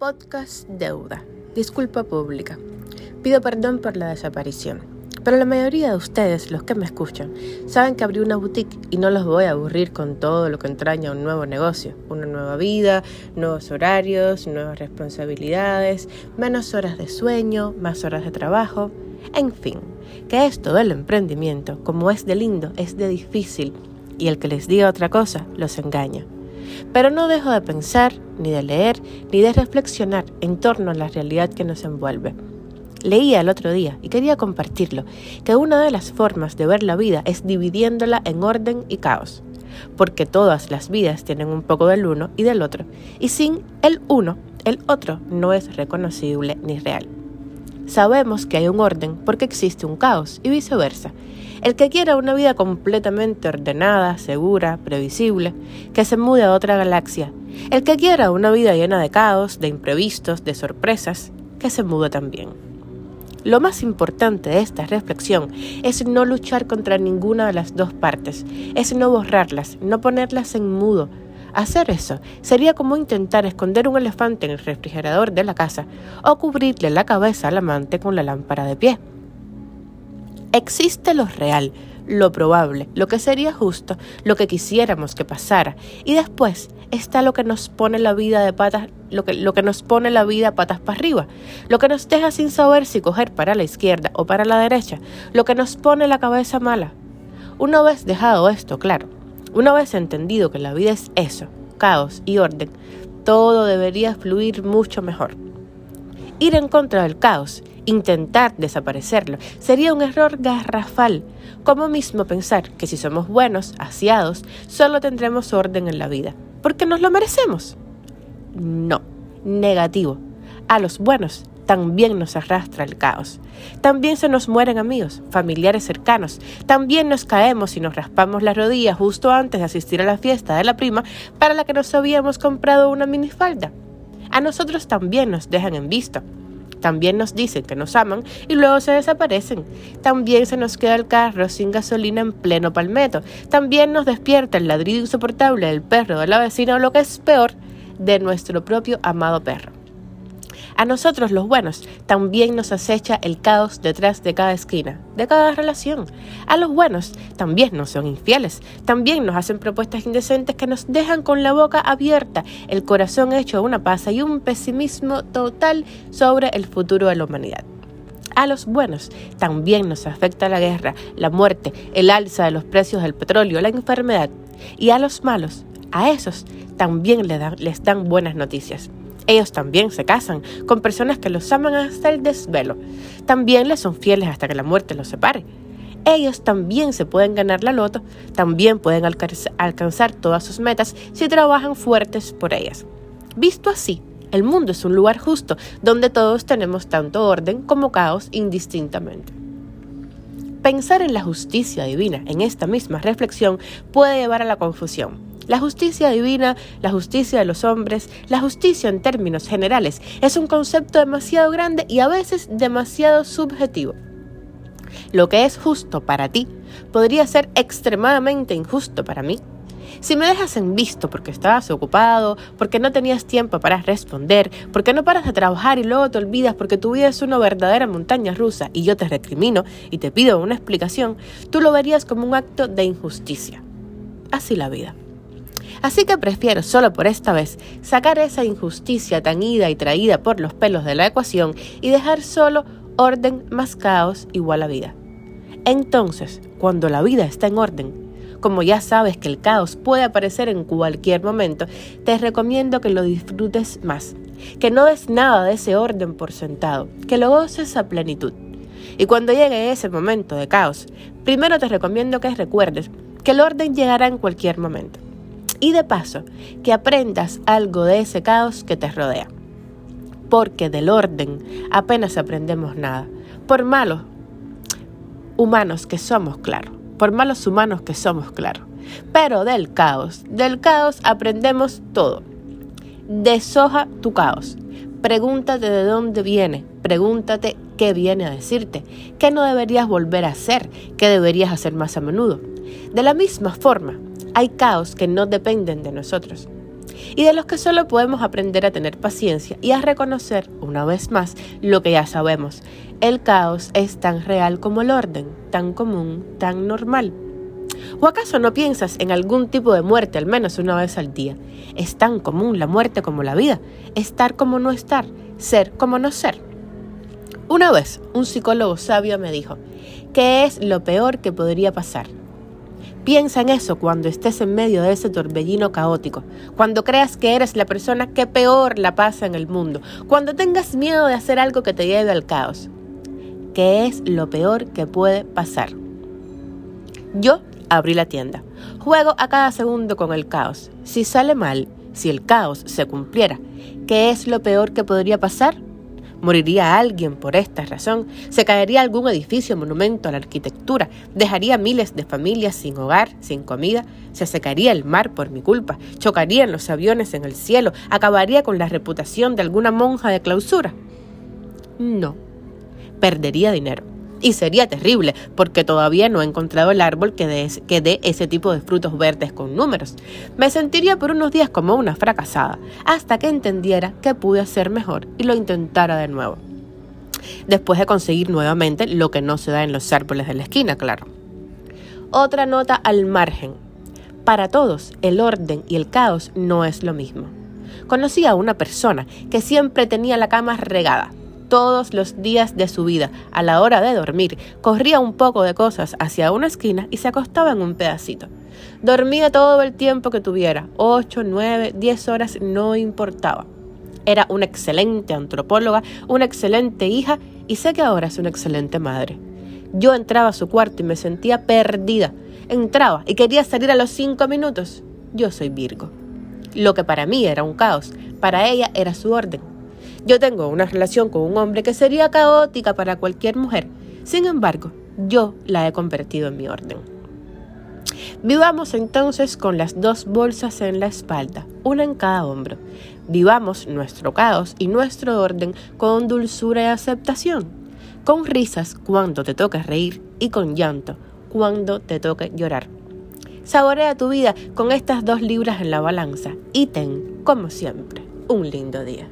Podcast Deuda. Disculpa pública. Pido perdón por la desaparición. Pero la mayoría de ustedes, los que me escuchan, saben que abrí una boutique y no los voy a aburrir con todo lo que entraña un nuevo negocio, una nueva vida, nuevos horarios, nuevas responsabilidades, menos horas de sueño, más horas de trabajo, en fin, que esto del emprendimiento, como es de lindo, es de difícil y el que les diga otra cosa los engaña. Pero no dejo de pensar, ni de leer, ni de reflexionar en torno a la realidad que nos envuelve. Leía el otro día y quería compartirlo, que una de las formas de ver la vida es dividiéndola en orden y caos, porque todas las vidas tienen un poco del uno y del otro, y sin el uno, el otro no es reconocible ni real. Sabemos que hay un orden porque existe un caos y viceversa. El que quiera una vida completamente ordenada, segura, previsible, que se mude a otra galaxia. El que quiera una vida llena de caos, de imprevistos, de sorpresas, que se mude también. Lo más importante de esta reflexión es no luchar contra ninguna de las dos partes, es no borrarlas, no ponerlas en mudo, Hacer eso sería como intentar esconder un elefante en el refrigerador de la casa o cubrirle la cabeza al amante con la lámpara de pie. Existe lo real, lo probable, lo que sería justo, lo que quisiéramos que pasara, y después está lo que nos pone la vida de patas, lo que, lo que nos pone la vida patas para arriba, lo que nos deja sin saber si coger para la izquierda o para la derecha, lo que nos pone la cabeza mala. Una vez dejado esto claro, una vez entendido que la vida es eso, caos y orden, todo debería fluir mucho mejor. Ir en contra del caos, intentar desaparecerlo, sería un error garrafal, como mismo pensar que si somos buenos, asiados, solo tendremos orden en la vida, porque nos lo merecemos. No, negativo. A los buenos también nos arrastra el caos. También se nos mueren amigos, familiares cercanos. También nos caemos y nos raspamos las rodillas justo antes de asistir a la fiesta de la prima para la que nos habíamos comprado una minifalda. A nosotros también nos dejan en visto. También nos dicen que nos aman y luego se desaparecen. También se nos queda el carro sin gasolina en pleno palmeto. También nos despierta el ladrido insoportable del perro de la vecina o lo que es peor, de nuestro propio amado perro. A nosotros los buenos también nos acecha el caos detrás de cada esquina, de cada relación. A los buenos también nos son infieles, también nos hacen propuestas indecentes que nos dejan con la boca abierta, el corazón hecho una pasa y un pesimismo total sobre el futuro de la humanidad. A los buenos también nos afecta la guerra, la muerte, el alza de los precios del petróleo, la enfermedad. Y a los malos, a esos también les dan, les dan buenas noticias. Ellos también se casan con personas que los aman hasta el desvelo. También les son fieles hasta que la muerte los separe. Ellos también se pueden ganar la loto, también pueden alcanzar todas sus metas si trabajan fuertes por ellas. Visto así, el mundo es un lugar justo donde todos tenemos tanto orden como caos indistintamente. Pensar en la justicia divina en esta misma reflexión puede llevar a la confusión la justicia divina, la justicia de los hombres, la justicia en términos generales, es un concepto demasiado grande y a veces demasiado subjetivo. Lo que es justo para ti podría ser extremadamente injusto para mí. Si me dejas en visto porque estabas ocupado, porque no tenías tiempo para responder, porque no paras de trabajar y luego te olvidas porque tu vida es una verdadera montaña rusa y yo te recrimino y te pido una explicación, tú lo verías como un acto de injusticia. Así la vida. Así que prefiero solo por esta vez sacar esa injusticia tan ida y traída por los pelos de la ecuación y dejar solo orden más caos igual a vida. Entonces, cuando la vida está en orden, como ya sabes que el caos puede aparecer en cualquier momento, te recomiendo que lo disfrutes más, que no des nada de ese orden por sentado, que lo goces a plenitud. Y cuando llegue ese momento de caos, primero te recomiendo que recuerdes que el orden llegará en cualquier momento y de paso que aprendas algo de ese caos que te rodea. Porque del orden apenas aprendemos nada. Por malos humanos que somos, claro. Por malos humanos que somos, claro. Pero del caos, del caos aprendemos todo. Deshoja tu caos. Pregúntate de dónde viene. Pregúntate qué viene a decirte. ¿Qué no deberías volver a hacer? ¿Qué deberías hacer más a menudo? De la misma forma, hay caos que no dependen de nosotros. y de los que solo podemos aprender a tener paciencia y a reconocer, una vez más, lo que ya sabemos. El caos es tan real como el orden, tan común, tan normal. ¿O acaso no piensas en algún tipo de muerte al menos una vez al día? Es tan común la muerte como la vida, estar como no estar, ser como no ser. Una vez un psicólogo sabio me dijo, ¿qué es lo peor que podría pasar? Piensa en eso cuando estés en medio de ese torbellino caótico, cuando creas que eres la persona que peor la pasa en el mundo, cuando tengas miedo de hacer algo que te lleve al caos. ¿Qué es lo peor que puede pasar? Yo abrí la tienda. Juego a cada segundo con el caos. Si sale mal, si el caos se cumpliera, ¿qué es lo peor que podría pasar? Moriría alguien por esta razón, se caería algún edificio, monumento a la arquitectura, dejaría miles de familias sin hogar, sin comida, se secaría el mar por mi culpa, chocarían los aviones en el cielo, acabaría con la reputación de alguna monja de clausura. No, perdería dinero y sería terrible, porque todavía no he encontrado el árbol que dé, ese tipo de frutos verdes con números. Me sentiría por unos días como una fracasada, hasta que entendiera que pude hacer mejor y lo intentara de nuevo. Después de conseguir nuevamente lo que no se da en los árboles de la esquina, claro. Otra nota al margen. Para todos, el orden y el caos no es lo mismo. Conocí a una persona que siempre tenía la cama regada, todos los días de su vida, a la hora de dormir, corría un poco de cosas hacia una esquina y se acostaba en un pedacito. Dormía todo el tiempo que tuviera, ocho, nueve, diez horas, no importaba. Era una excelente antropóloga, una excelente hija y sé que ahora es una excelente madre. Yo entraba a su cuarto y me sentía perdida. Entraba y quería salir a los cinco minutos. Yo soy Virgo. Lo que para mí era un caos, para ella era su orden. Yo tengo una relación con un hombre que sería caótica para cualquier mujer. Sin embargo, yo la he convertido en mi orden. Vivamos entonces con las dos bolsas en la espalda, una en cada hombro. Vivamos nuestro caos y nuestro orden con dulzura y aceptación, con risas cuando te toque reír y con llanto cuando te toque llorar. Saborea tu vida con estas dos libras en la balanza y ten, como siempre, un lindo día.